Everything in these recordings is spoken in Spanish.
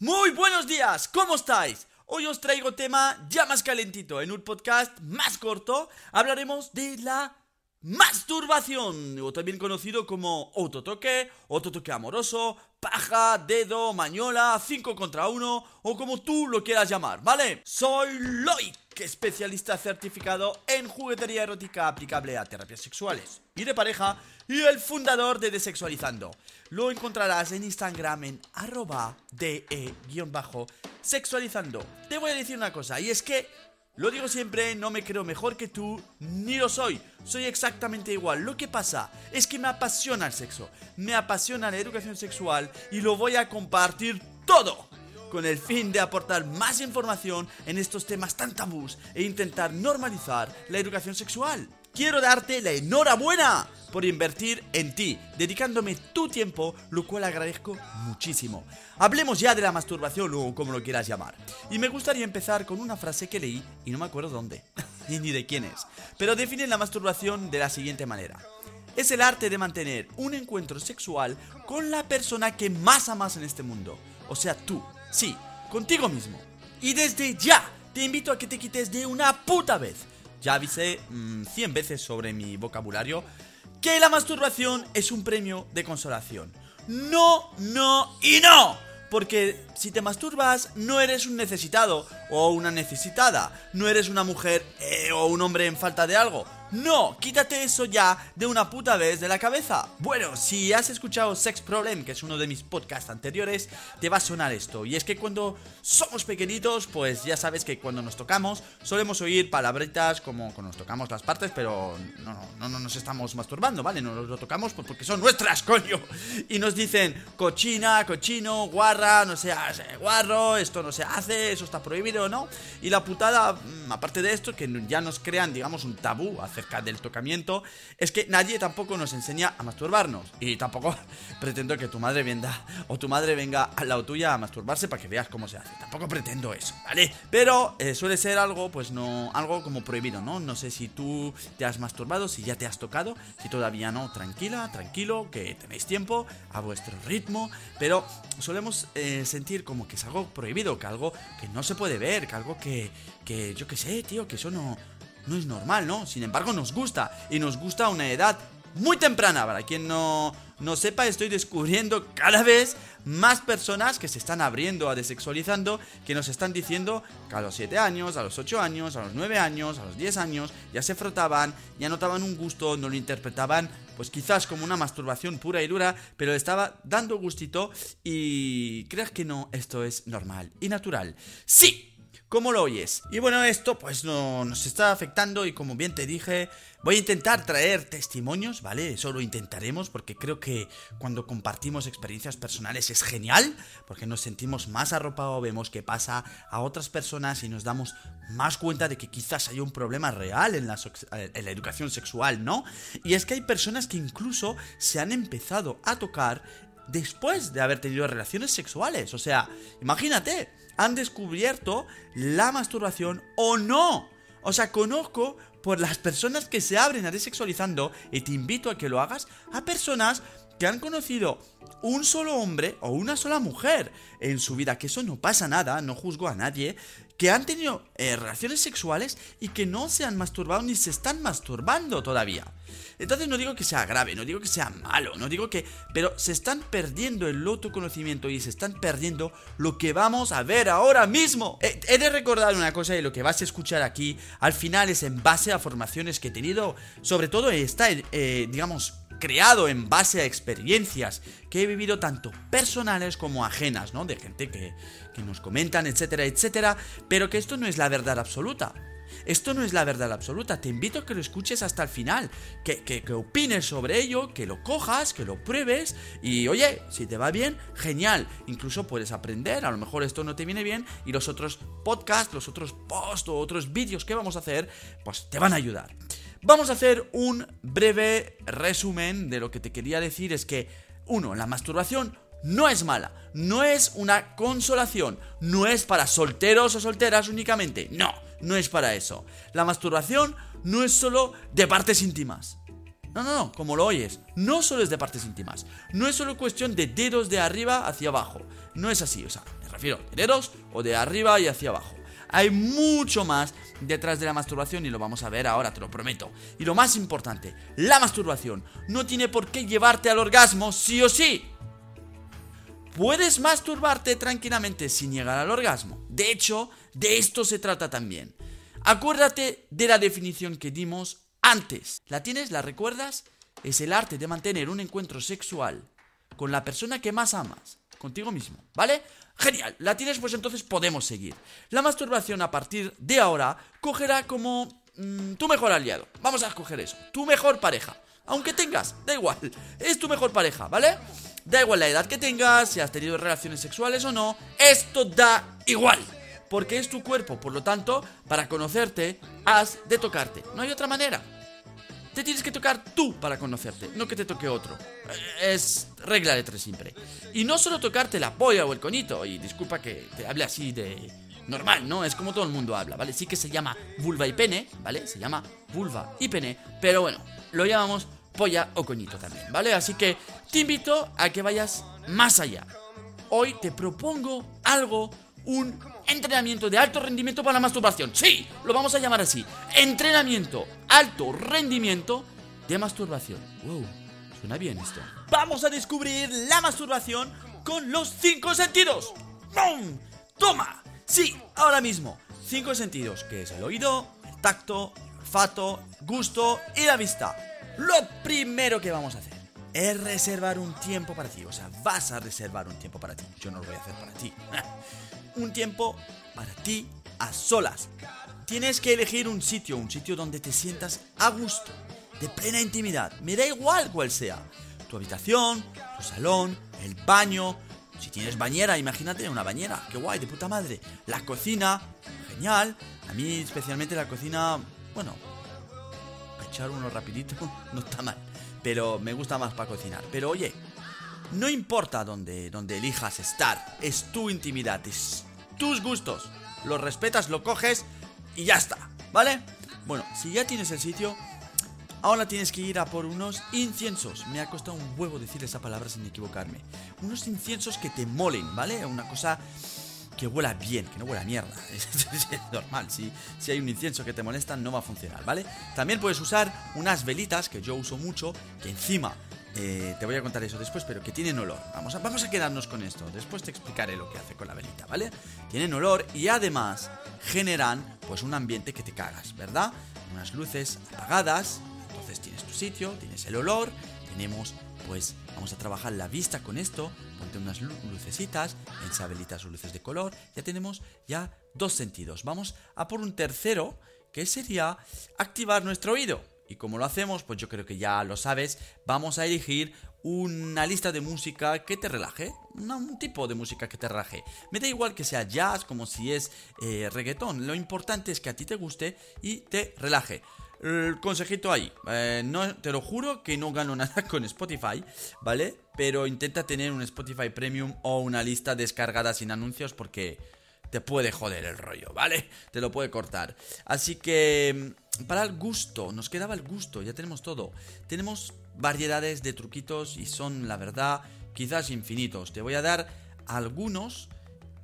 Muy buenos días, ¿cómo estáis? Hoy os traigo tema ya más calentito. En un podcast más corto hablaremos de la masturbación, o también conocido como autotoque, autotoque amoroso, paja, dedo, mañola, 5 contra 1 o como tú lo quieras llamar, ¿vale? Soy Loic, especialista certificado en juguetería erótica aplicable a terapias sexuales y de pareja y el fundador de Desexualizando. Lo encontrarás en Instagram en arroba de-sexualizando. Te voy a decir una cosa y es que lo digo siempre, no me creo mejor que tú, ni lo soy. Soy exactamente igual. Lo que pasa es que me apasiona el sexo, me apasiona la educación sexual y lo voy a compartir todo con el fin de aportar más información en estos temas tan tabús e intentar normalizar la educación sexual quiero darte la enhorabuena por invertir en ti, dedicándome tu tiempo, lo cual agradezco muchísimo. Hablemos ya de la masturbación o como lo quieras llamar. Y me gustaría empezar con una frase que leí y no me acuerdo dónde, ni de quién es, pero define la masturbación de la siguiente manera. Es el arte de mantener un encuentro sexual con la persona que más amas en este mundo. O sea, tú, sí, contigo mismo. Y desde ya, te invito a que te quites de una puta vez ya avisé 100 mm, veces sobre mi vocabulario que la masturbación es un premio de consolación. No, no y no. Porque si te masturbas no eres un necesitado o una necesitada, no eres una mujer eh, o un hombre en falta de algo. No, quítate eso ya de una puta vez de la cabeza. Bueno, si has escuchado Sex Problem, que es uno de mis podcasts anteriores, te va a sonar esto. Y es que cuando somos pequeñitos, pues ya sabes que cuando nos tocamos solemos oír palabritas como cuando nos tocamos las partes, pero no, no, no nos estamos masturbando, ¿vale? No nos lo tocamos porque son nuestras, coño. Y nos dicen cochina, cochino, guarra, no seas guarro, esto no se hace, eso está prohibido, ¿no? Y la putada, mm, aparte de esto, que ya nos crean, digamos, un tabú acerca del tocamiento es que nadie tampoco nos enseña a masturbarnos. Y tampoco pretendo que tu madre venga o tu madre venga al lado tuya a masturbarse para que veas cómo se hace. Tampoco pretendo eso, ¿vale? Pero eh, suele ser algo, pues no, algo como prohibido, ¿no? No sé si tú te has masturbado, si ya te has tocado, si todavía no, tranquila, tranquilo, que tenéis tiempo a vuestro ritmo, pero solemos eh, sentir como que es algo prohibido, que algo que no se puede ver, que algo que, que yo qué sé, tío, que eso no, no es normal, ¿no? Sin embargo, nos gusta. Y nos gusta a una edad muy temprana. Para quien no, no sepa, estoy descubriendo cada vez más personas que se están abriendo a desexualizando, que nos están diciendo que a los 7 años, a los 8 años, a los 9 años, a los 10 años, ya se frotaban, ya notaban un gusto, no lo interpretaban, pues quizás como una masturbación pura y dura, pero estaba dando gustito y creas que no, esto es normal y natural. ¡Sí! ¿Cómo lo oyes? Y bueno, esto pues no, nos está afectando y como bien te dije, voy a intentar traer testimonios, ¿vale? Eso lo intentaremos porque creo que cuando compartimos experiencias personales es genial, porque nos sentimos más arropados, vemos qué pasa a otras personas y nos damos más cuenta de que quizás hay un problema real en la, en la educación sexual, ¿no? Y es que hay personas que incluso se han empezado a tocar después de haber tenido relaciones sexuales. O sea, imagínate, han descubierto la masturbación o no. O sea, conozco por las personas que se abren a desexualizando, y te invito a que lo hagas, a personas que han conocido un solo hombre o una sola mujer en su vida, que eso no pasa nada, no juzgo a nadie, que han tenido eh, relaciones sexuales y que no se han masturbado ni se están masturbando todavía. Entonces no digo que sea grave, no digo que sea malo, no digo que... Pero se están perdiendo el autoconocimiento y se están perdiendo lo que vamos a ver ahora mismo. Eh, he de recordar una cosa y lo que vas a escuchar aquí al final es en base a formaciones que he tenido, sobre todo está, eh, digamos, creado en base a experiencias que he vivido tanto personales como ajenas, ¿no? De gente que, que nos comentan, etcétera, etcétera, pero que esto no es la verdad absoluta. Esto no es la verdad absoluta, te invito a que lo escuches hasta el final, que, que, que, opines sobre ello, que lo cojas, que lo pruebes y oye, si te va bien, genial, incluso puedes aprender, a lo mejor esto no te viene bien y los otros podcasts, los otros posts o otros vídeos que vamos a hacer, pues te van a ayudar. Vamos a hacer un breve resumen de lo que te quería decir. Es que, uno, la masturbación no es mala, no es una consolación, no es para solteros o solteras únicamente, no, no es para eso. La masturbación no es solo de partes íntimas. No, no, no, como lo oyes, no solo es de partes íntimas, no es solo cuestión de dedos de arriba hacia abajo, no es así, o sea, Me refiero de dedos o de arriba y hacia abajo. Hay mucho más detrás de la masturbación y lo vamos a ver ahora, te lo prometo. Y lo más importante, la masturbación no tiene por qué llevarte al orgasmo sí o sí. Puedes masturbarte tranquilamente sin llegar al orgasmo. De hecho, de esto se trata también. Acuérdate de la definición que dimos antes. ¿La tienes? ¿La recuerdas? Es el arte de mantener un encuentro sexual con la persona que más amas, contigo mismo, ¿vale? Genial, la tienes, pues entonces podemos seguir. La masturbación a partir de ahora cogerá como mm, tu mejor aliado. Vamos a escoger eso, tu mejor pareja. Aunque tengas, da igual, es tu mejor pareja, ¿vale? Da igual la edad que tengas, si has tenido relaciones sexuales o no, esto da igual. Porque es tu cuerpo, por lo tanto, para conocerte, has de tocarte. No hay otra manera. Te tienes que tocar tú para conocerte, no que te toque otro. Es regla de tres siempre. Y no solo tocarte la polla o el conito, y disculpa que te hable así de normal, ¿no? Es como todo el mundo habla, ¿vale? Sí que se llama vulva y pene, ¿vale? Se llama vulva y pene, pero bueno, lo llamamos polla o coñito también, ¿vale? Así que te invito a que vayas más allá. Hoy te propongo algo, un entrenamiento de alto rendimiento para la masturbación. Sí, lo vamos a llamar así. Entrenamiento, alto rendimiento de masturbación. Wow, suena bien esto. Vamos a descubrir la masturbación con los cinco sentidos. ¡Bum! ¡Toma! Sí, ahora mismo. Cinco sentidos, que es el oído, el tacto, el olfato, gusto y la vista. Lo primero que vamos a hacer es reservar un tiempo para ti. O sea, vas a reservar un tiempo para ti. Yo no lo voy a hacer para ti. un tiempo para ti a solas. Tienes que elegir un sitio, un sitio donde te sientas a gusto, de plena intimidad. Me da igual cuál sea. Tu habitación, tu salón, el baño. Si tienes bañera, imagínate una bañera. Qué guay, de puta madre. La cocina, genial. A mí especialmente la cocina, bueno, echar uno rapidito no está mal. Pero me gusta más para cocinar. Pero oye, no importa dónde, dónde elijas estar, es tu intimidad, es tus gustos. Lo respetas, lo coges y ya está, ¿vale? Bueno, si ya tienes el sitio, ahora tienes que ir a por unos inciensos. Me ha costado un huevo decir esa palabra sin equivocarme. Unos inciensos que te molen, ¿vale? Una cosa que huela bien, que no huela a mierda. Es, normal, si, si hay un incienso que te molesta no va a funcionar, ¿vale? También puedes usar unas velitas, que yo uso mucho, que encima eh, te voy a contar eso después, pero que tienen olor. Vamos a, vamos a quedarnos con esto. Después te explicaré lo que hace con la velita, ¿vale? Tienen olor y además generan pues un ambiente que te cagas, ¿verdad? Unas luces apagadas, entonces tienes tu sitio, tienes el olor, tenemos pues vamos a trabajar la vista con esto, ponte unas lucecitas, en esa velita sus luces de color, ya tenemos ya dos sentidos. Vamos a por un tercero, que sería activar nuestro oído. Y como lo hacemos, pues yo creo que ya lo sabes, vamos a elegir una lista de música que te relaje, un tipo de música que te relaje. Me da igual que sea jazz como si es eh, reggaetón, lo importante es que a ti te guste y te relaje. El consejito ahí, eh, no, te lo juro que no gano nada con Spotify, ¿vale? Pero intenta tener un Spotify Premium o una lista descargada sin anuncios porque te puede joder el rollo, ¿vale? Te lo puede cortar. Así que mm, para el gusto, nos quedaba el gusto, ya tenemos todo. Tenemos variedades de truquitos y son, la verdad, quizás infinitos. Te voy a dar algunos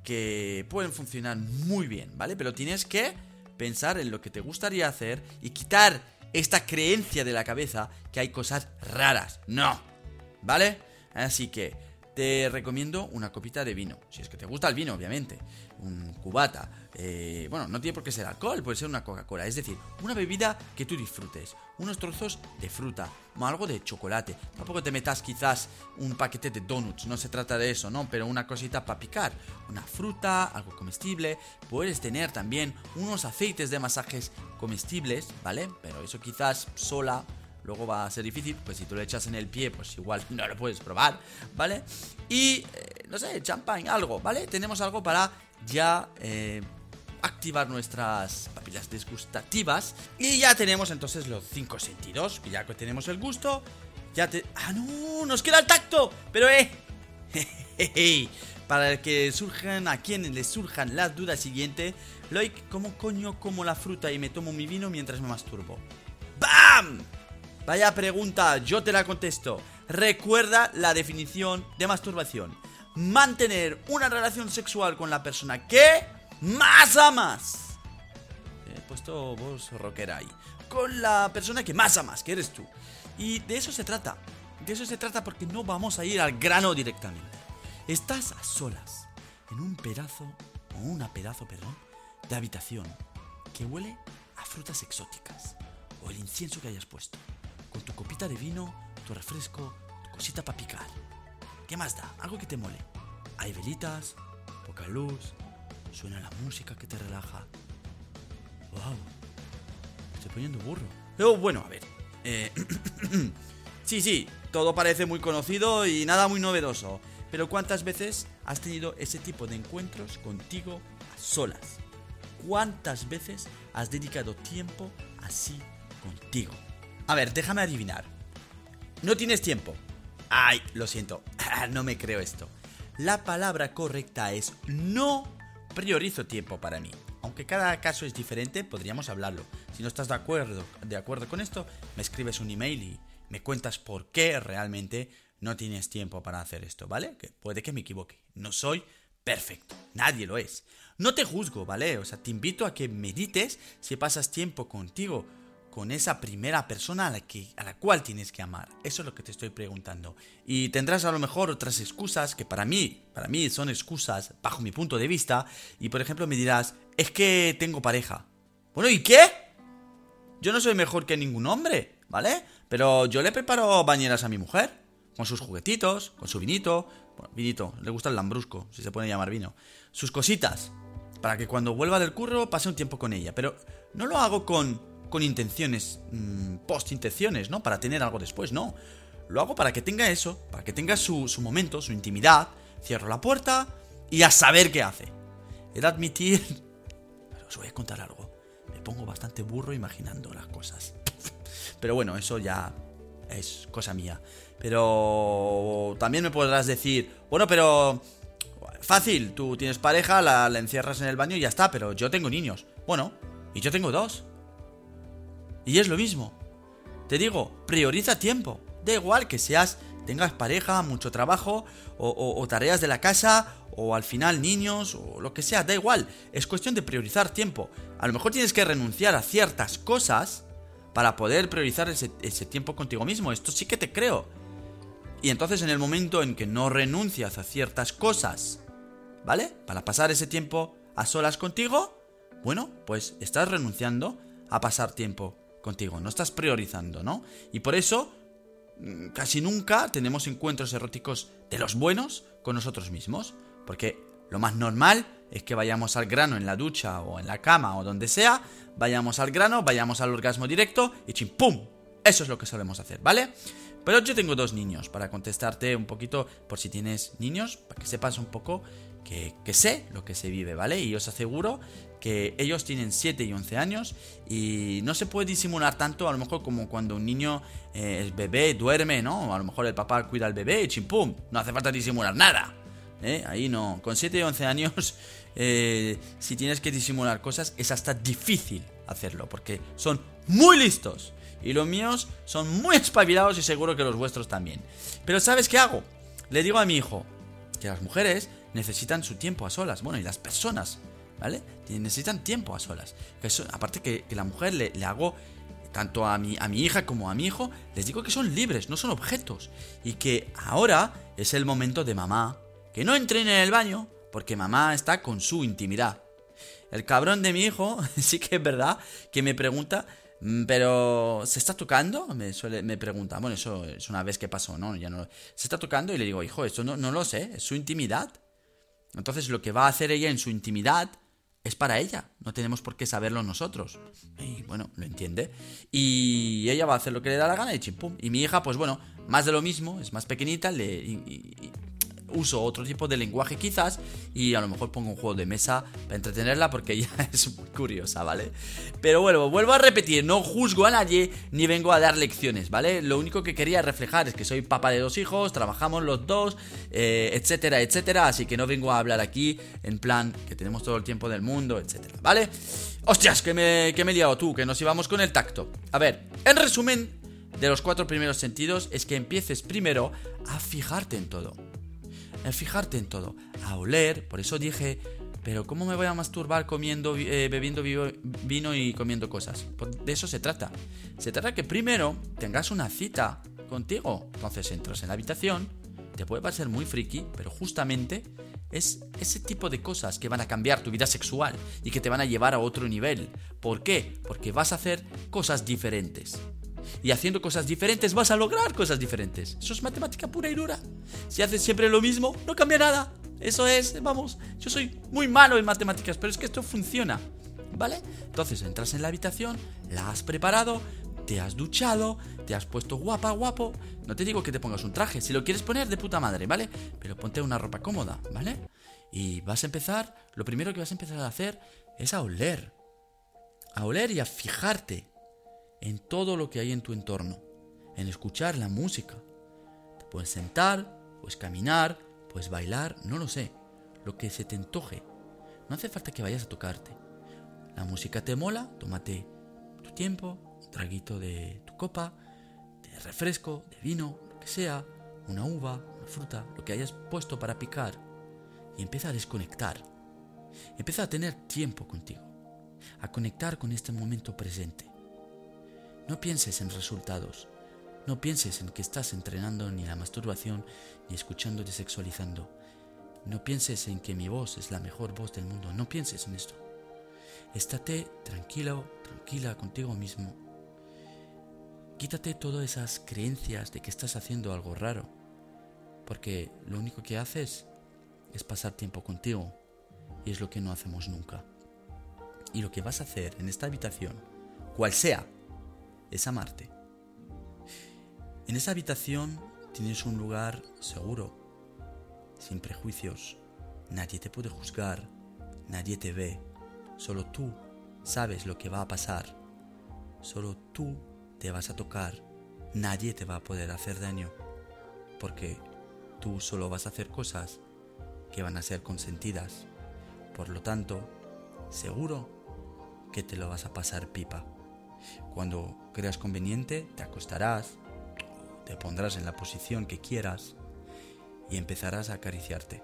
que pueden funcionar muy bien, ¿vale? Pero tienes que pensar en lo que te gustaría hacer y quitar esta creencia de la cabeza que hay cosas raras. No, ¿vale? Así que te recomiendo una copita de vino, si es que te gusta el vino, obviamente un cubata. Eh, bueno, no tiene por qué ser alcohol, puede ser una Coca-Cola. Es decir, una bebida que tú disfrutes. Unos trozos de fruta, o algo de chocolate. Tampoco te metas quizás un paquete de donuts, no se trata de eso, ¿no? Pero una cosita para picar. Una fruta, algo comestible. Puedes tener también unos aceites de masajes comestibles, ¿vale? Pero eso quizás sola luego va a ser difícil, pues si tú le echas en el pie, pues igual no lo puedes probar, ¿vale? Y, eh, no sé, champán, algo, ¿vale? Tenemos algo para ya eh, activar nuestras papilas desgustativas. Y ya tenemos entonces los cinco sentidos. Y ya que tenemos el gusto, ya te... ¡Ah, no! ¡Nos queda el tacto! Pero, eh... Para que surjan, a quienes les surjan las dudas siguientes, Loic, ¿cómo coño como la fruta y me tomo mi vino mientras me masturbo? ¡Bam! Vaya pregunta, yo te la contesto. Recuerda la definición de masturbación mantener una relación sexual con la persona que más amas. He puesto voz rockera ahí. Con la persona que más amas, que eres tú. Y de eso se trata. De eso se trata porque no vamos a ir al grano directamente. Estás a solas, en un pedazo, o una pedazo, perdón, de habitación que huele a frutas exóticas o el incienso que hayas puesto, con tu copita de vino, tu refresco, tu cosita para picar. ¿Qué más da? Algo que te mole. Hay velitas, poca luz, suena la música que te relaja. ¡Wow! Estoy poniendo burro. Pero bueno, a ver. Eh, sí, sí, todo parece muy conocido y nada muy novedoso. Pero ¿cuántas veces has tenido ese tipo de encuentros contigo a solas? ¿Cuántas veces has dedicado tiempo así contigo? A ver, déjame adivinar. No tienes tiempo. Ay, lo siento. no me creo esto. La palabra correcta es no priorizo tiempo para mí. Aunque cada caso es diferente, podríamos hablarlo. Si no estás de acuerdo, de acuerdo con esto, me escribes un email y me cuentas por qué realmente no tienes tiempo para hacer esto, ¿vale? Que puede que me equivoque. No soy perfecto, nadie lo es. No te juzgo, ¿vale? O sea, te invito a que medites si pasas tiempo contigo, con esa primera persona a la, que, a la cual tienes que amar. Eso es lo que te estoy preguntando. Y tendrás a lo mejor otras excusas que para mí, para mí son excusas bajo mi punto de vista. Y por ejemplo me dirás, es que tengo pareja. Bueno, ¿y qué? Yo no soy mejor que ningún hombre, ¿vale? Pero yo le preparo bañeras a mi mujer, con sus juguetitos, con su vinito. Bueno, vinito, le gusta el lambrusco, si se puede llamar vino. Sus cositas, para que cuando vuelva del curro pase un tiempo con ella. Pero no lo hago con con intenciones, mm, post-intenciones, ¿no? Para tener algo después, no. Lo hago para que tenga eso, para que tenga su, su momento, su intimidad. Cierro la puerta y a saber qué hace. De admitir... Pero os voy a contar algo. Me pongo bastante burro imaginando las cosas. Pero bueno, eso ya es cosa mía. Pero también me podrás decir, bueno, pero... Fácil, tú tienes pareja, la, la encierras en el baño y ya está, pero yo tengo niños. Bueno, y yo tengo dos. Y es lo mismo. Te digo, prioriza tiempo. Da igual que seas, tengas pareja, mucho trabajo, o, tareas de la casa, o al final niños, o lo que sea, da igual. Es cuestión de priorizar tiempo. A lo mejor tienes que renunciar a ciertas cosas para poder priorizar ese, ese tiempo contigo mismo. Esto sí que te creo. Y entonces en el momento en que no renuncias a ciertas cosas, ¿vale? Para pasar ese tiempo a solas contigo, bueno, pues estás renunciando a pasar tiempo contigo, no estás priorizando, ¿no? Y por eso mm, casi nunca tenemos encuentros eróticos de los buenos con nosotros mismos, porque lo más normal es que vayamos al grano en la ducha o en la cama o donde sea, vayamos al grano, vayamos al orgasmo directo y chim pum. Eso es lo que solemos hacer, ¿vale? Pero yo tengo dos niños para contestarte un poquito por si tienes niños, para que sepas un poco que, que sé lo que se vive, ¿vale? Y os aseguro que ellos tienen 7 y 11 años y no se puede disimular tanto a lo mejor como cuando un niño eh, es bebé, duerme, ¿no? A lo mejor el papá cuida al bebé y chimpum, no hace falta disimular nada. ¿eh? Ahí no, con 7 y 11 años, eh, si tienes que disimular cosas, es hasta difícil hacerlo, porque son muy listos. Y los míos son muy espabilados y seguro que los vuestros también. Pero ¿sabes qué hago? Le digo a mi hijo que las mujeres necesitan su tiempo a solas. Bueno, y las personas ¿vale? Necesitan tiempo a solas. aparte que, la mujer le, hago tanto a mi, a mi hija como a mi hijo, les digo que son libres, no son objetos. Y que ahora es el momento de mamá. Que no entren en el baño, porque mamá está con su intimidad. El cabrón de mi hijo, sí que es verdad, que me pregunta, mm, pero ¿se está tocando? Me, suele, me pregunta. Bueno, eso es una vez que pasó, ¿no? Ya no ¿Se está tocando? Y le digo, hijo, esto no, no lo sé, es su intimidad. Entonces lo que va a hacer ella en su intimidad es para ella, no tenemos por qué saberlo nosotros. Y bueno, lo entiende. Y ella va a hacer lo que le da la gana y chimpum. Y mi hija, pues bueno, más de lo mismo, es más pequeñita, le, uso otro tipo de lenguaje quizás y a lo mejor pongo un juego de mesa para entretenerla porque ella es curiosa, ¿vale? Pero bueno, vuelvo a repetir, no juzgo a nadie ni vengo a dar lecciones, ¿vale? Lo único que quería reflejar es que soy papá de dos hijos, trabajamos los dos, eh, etcétera, etcétera, así que no vengo a hablar aquí en plan que tenemos todo el tiempo del mundo, etcétera, ¿vale? Hostias, que me, que me he liado tú, que nos íbamos con el tacto. A ver, en resumen, de los cuatro primeros sentidos es que empieces primero a fijarte en todo el fijarte en todo, a oler, por eso dije, pero ¿cómo me voy a masturbar comiendo, eh, bebiendo vino y comiendo cosas? de eso se trata. Se trata que primero tengas una cita contigo. Entonces entras en la habitación, te puede parecer muy friki, pero justamente es ese tipo de cosas que van a cambiar tu vida sexual y que te van a llevar a otro nivel. ¿Por qué? Porque vas a hacer cosas diferentes. Y haciendo cosas diferentes vas a lograr cosas diferentes. Eso es matemática pura y dura. Si haces siempre lo mismo, no cambia nada. Eso es, vamos, yo soy muy malo en matemáticas, pero es que esto funciona. ¿Vale? Entonces entras en la habitación, la has preparado, te has duchado, te has puesto guapa, guapo. No te digo que te pongas un traje, si lo quieres poner de puta madre, ¿vale? Pero ponte una ropa cómoda, ¿vale? Y vas a empezar, lo primero que vas a empezar a hacer es a oler. A oler y a fijarte en todo lo que hay en tu entorno, en escuchar la música. Te puedes sentar, puedes caminar, puedes bailar, no lo sé, lo que se te antoje. No hace falta que vayas a tocarte. La música te mola, tómate tu tiempo, un traguito de tu copa, de refresco, de vino, lo que sea, una uva, una fruta, lo que hayas puesto para picar, y empieza a desconectar. Empieza a tener tiempo contigo, a conectar con este momento presente. No pienses en resultados. No pienses en que estás entrenando ni la masturbación ni escuchándote sexualizando. No pienses en que mi voz es la mejor voz del mundo. No pienses en esto. Estate tranquilo, tranquila contigo mismo. Quítate todas esas creencias de que estás haciendo algo raro. Porque lo único que haces es pasar tiempo contigo. Y es lo que no hacemos nunca. Y lo que vas a hacer en esta habitación, cual sea es amarte. En esa habitación tienes un lugar seguro, sin prejuicios. Nadie te puede juzgar, nadie te ve, solo tú sabes lo que va a pasar, solo tú te vas a tocar, nadie te va a poder hacer daño, porque tú solo vas a hacer cosas que van a ser consentidas. Por lo tanto, seguro que te lo vas a pasar pipa. Cuando creas conveniente, te acostarás, te pondrás en la posición que quieras y empezarás a acariciarte.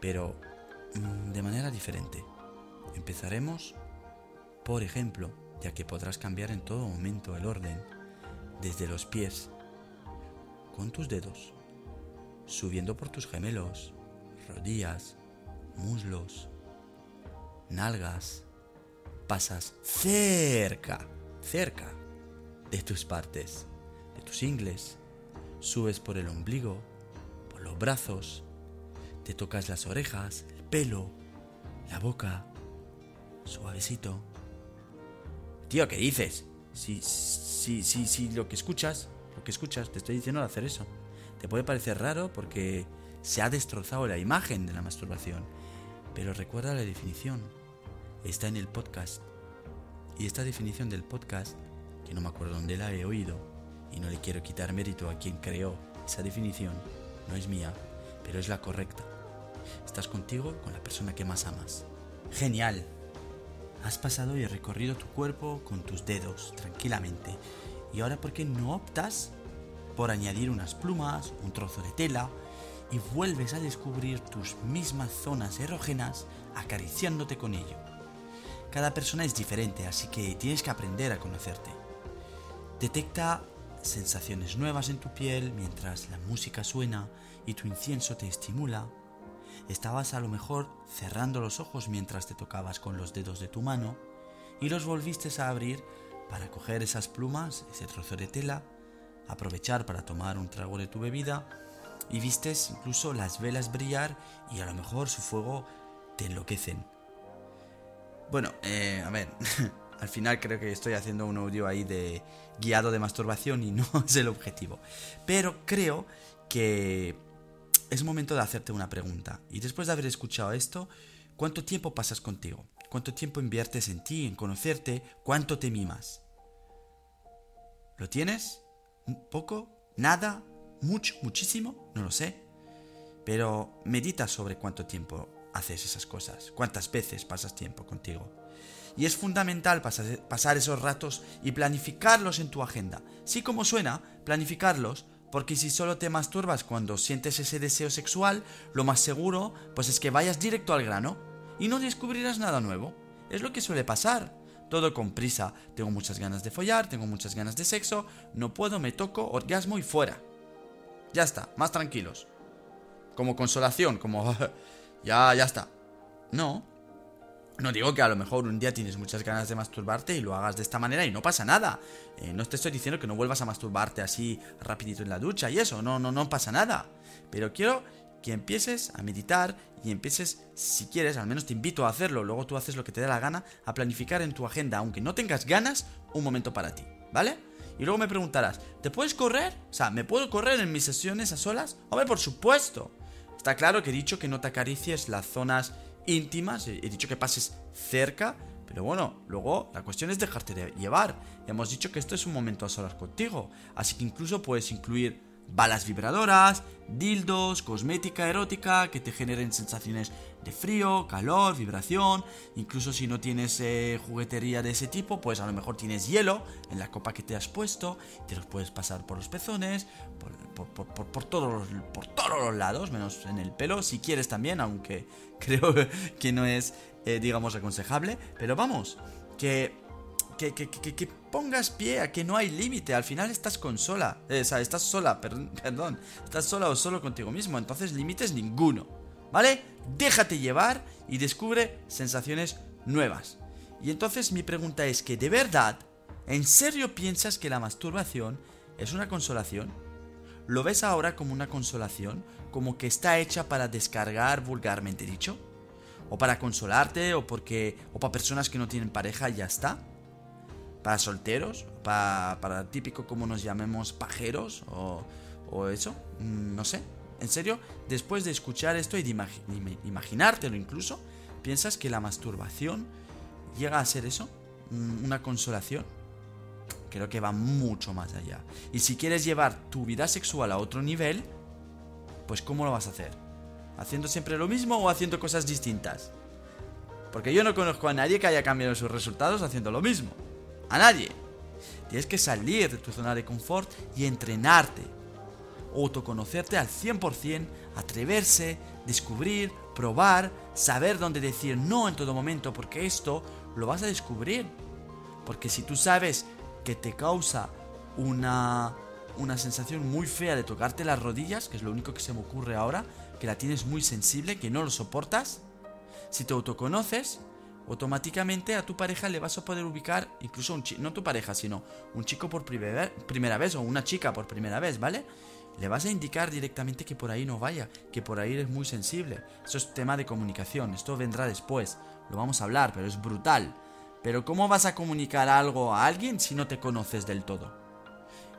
Pero mm, de manera diferente. Empezaremos, por ejemplo, ya que podrás cambiar en todo momento el orden, desde los pies, con tus dedos, subiendo por tus gemelos, rodillas, muslos, nalgas, pasas cerca, cerca de tus partes, de tus ingles, subes por el ombligo, por los brazos, te tocas las orejas, el pelo, la boca, suavecito. Tío, ¿qué dices? Si, si, si, si lo que escuchas, lo que escuchas, te estoy diciendo hacer eso. Te puede parecer raro porque se ha destrozado la imagen de la masturbación, pero recuerda la definición está en el podcast. Y esta definición del podcast, que no me acuerdo dónde la he oído, y no le quiero quitar mérito a quien creó esa definición, no es mía, pero es la correcta. Estás contigo con la persona que más amas. Genial. Has pasado y recorrido tu cuerpo con tus dedos tranquilamente. Y ahora, ¿por qué no optas por añadir unas plumas, un trozo de tela, y vuelves a descubrir tus mismas zonas erógenas acariciándote con ello? Cada persona es diferente, así que tienes que aprender a conocerte. Detecta sensaciones nuevas en tu piel mientras la música suena y tu incienso te estimula. Estabas a lo mejor cerrando los ojos mientras te tocabas con los dedos de tu mano y los volviste a abrir para coger esas plumas, ese trozo de tela, aprovechar para tomar un trago de tu bebida y vistes incluso las velas brillar y a lo mejor su fuego te enloquecen. Bueno, eh, a ver, al final creo que estoy haciendo un audio ahí de guiado de masturbación y no es el objetivo. Pero creo que es momento de hacerte una pregunta. Y después de haber escuchado esto, ¿cuánto tiempo pasas contigo? ¿Cuánto tiempo inviertes en ti, en conocerte? ¿Cuánto te mimas? ¿Lo tienes? ¿Poco? ¿Nada? ¿Mucho? ¿Muchísimo? No lo sé. Pero medita sobre cuánto tiempo haces esas cosas, cuántas veces pasas tiempo contigo. Y es fundamental pasar esos ratos y planificarlos en tu agenda. Sí como suena, planificarlos Porque si solo te masturbas cuando sientes ese deseo sexual, lo más seguro, pues es que vayas directo al grano y no descubrirás nada nuevo. Es lo que suele pasar. Todo con prisa. Tengo muchas ganas de follar, tengo muchas ganas de sexo, no puedo, me toco, orgasmo y fuera. Ya está, más tranquilos. Como consolación, como... ya, ya está. No, no digo que a lo mejor un día tienes muchas ganas de masturbarte y lo hagas de esta manera y no pasa nada. Eh, no te estoy diciendo que no vuelvas a masturbarte así rapidito en la ducha y eso, no, no, no pasa nada. Pero quiero que empieces a meditar y empieces, si quieres, al menos te invito a hacerlo, luego tú haces lo que te dé la gana, a planificar en tu agenda, aunque no tengas ganas, un momento para ti, ¿vale? Y luego me preguntarás, ¿te puedes correr? O sea, ¿me puedo correr en mis sesiones a solas? Hombre, por supuesto. Está claro que he dicho que no te acaricies las zonas íntimas, he dicho que pases cerca, pero bueno, luego la cuestión es dejarte de llevar. Hemos dicho que esto es un momento a solas contigo, así que incluso puedes incluir balas vibradoras, dildos, cosmética erótica que te generen sensaciones de frío, calor, vibración. Incluso si no tienes eh, juguetería de ese tipo, pues a lo mejor tienes hielo en la copa que te has puesto, te los puedes pasar por los pezones, por, todos, los, por todos los lados, menos en el pelo, si quieres también, aunque creo que no es, eh, digamos, aconsejable. Pero vamos, que que, pongas pie a que no hay límite. Al final estás con sola. Eh, o sea, estás sola, perdón. Estás sola o solo contigo mismo. Entonces límites ninguno. ¿Vale? Déjate llevar y descubre sensaciones nuevas. Y entonces mi pregunta es que de verdad, ¿en serio piensas que la masturbación es una consolación? ¿Lo ves ahora como una consolación? ¿Como que está hecha para descargar vulgarmente dicho? ¿O para consolarte? ¿O porque o para personas que no tienen pareja y ya está? Para solteros, para, para típico como nos llamemos pajeros o, o eso, mm, no sé. En serio, después de escuchar esto y de imaginártelo incluso, ¿piensas que la masturbación llega a ser eso? Mm, ¿Una consolación? Creo que va mucho más allá. Y si quieres llevar tu vida sexual a otro nivel, pues ¿cómo lo vas a hacer? ¿Haciendo siempre lo mismo o haciendo cosas distintas? Porque yo no conozco a nadie que haya cambiado sus resultados haciendo lo mismo a nadie. Tienes que salir de tu zona de confort y entrenarte. Autoconocerte al 100%, atreverse, descubrir, probar, saber dónde decir no en todo momento, porque esto lo vas a descubrir. Porque si tú sabes que te causa una, una sensación muy fea de tocarte las rodillas, que es lo único que se me ocurre ahora, que la tienes muy sensible, que no lo soportas, si te autoconoces, automáticamente a tu pareja le vas a poder ubicar, incluso un chico, no tu pareja, sino un chico por primera vez o una chica por primera vez, ¿vale? Le vas a indicar directamente que por ahí no vaya, que por ahí eres muy sensible. Eso es tema de comunicación, esto vendrá después, lo vamos a hablar, pero es brutal. Pero ¿cómo vas a comunicar algo a alguien si no te conoces del todo?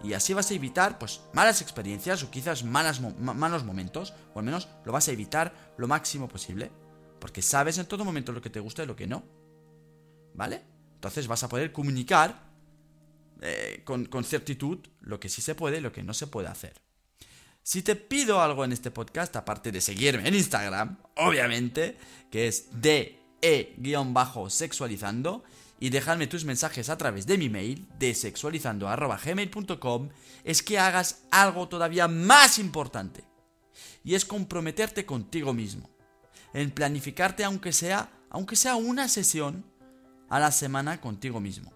Y así vas a evitar pues malas experiencias o quizás malas, malos momentos, o al menos lo vas a evitar lo máximo posible. Porque sabes en todo momento lo que te gusta y lo que no. ¿Vale? Entonces vas a poder comunicar eh, con, certitud lo que sí se puede y lo que no se puede hacer. Si te pido algo en este podcast, aparte de seguirme en Instagram, obviamente, que es de-sexualizando, y dejarme tus mensajes a través de mi mail, de sexualizando.gmail.com, es que hagas algo todavía más importante. Y es comprometerte contigo mismo en planificarte aunque sea, aunque sea una sesión a la semana contigo mismo.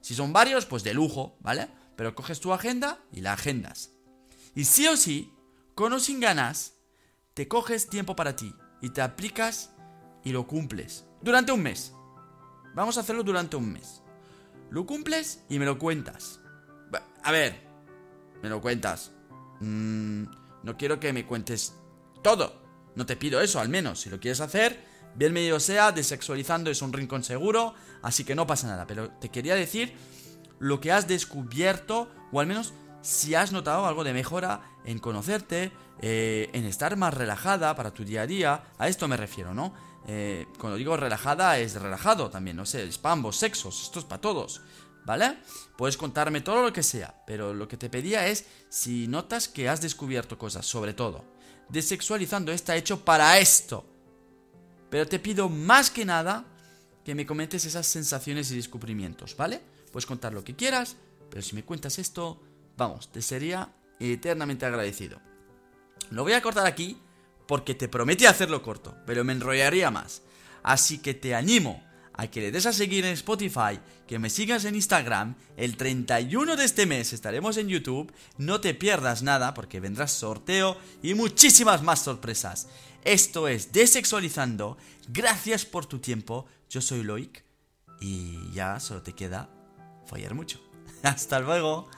Si son varios, pues de lujo, ¿vale? Pero coges tu agenda y la agendas. Y sí o sí, con o sin ganas, te coges tiempo para ti y te aplicas y lo cumples. Durante un mes. Vamos a hacerlo durante un mes. Lo cumples y me lo cuentas. A ver, me lo cuentas. Mm, no quiero que me cuentes todo. No te pido eso, al menos. Si lo quieres hacer, bien medio sea, desexualizando es un rincón seguro, así que no pasa nada. Pero te quería decir lo que has descubierto, o al menos si has notado algo de mejora en conocerte, eh, en estar más relajada para tu día a día. A esto me refiero, ¿no? Eh, cuando digo relajada es relajado también, no sé, es para ambos sexos, esto es para todos. ¿Vale? Puedes contarme todo lo que sea, pero lo que te pedía es si notas que has descubierto cosas, sobre todo Desexualizando está hecho para esto. Pero te pido más que nada que me comentes esas sensaciones y descubrimientos, ¿vale? Puedes contar lo que quieras, pero si me cuentas esto, vamos, te sería eternamente agradecido. Lo voy a cortar aquí porque te prometí hacerlo corto, pero me enrollaría más. Así que te animo a que le des a seguir en Spotify, que me sigas en Instagram. El 31 de este mes estaremos en YouTube. No te pierdas nada porque vendrás sorteo y muchísimas más sorpresas. Esto es Desexualizando. Gracias por tu tiempo. Yo soy Loic y ya solo te queda follar mucho. Hasta luego.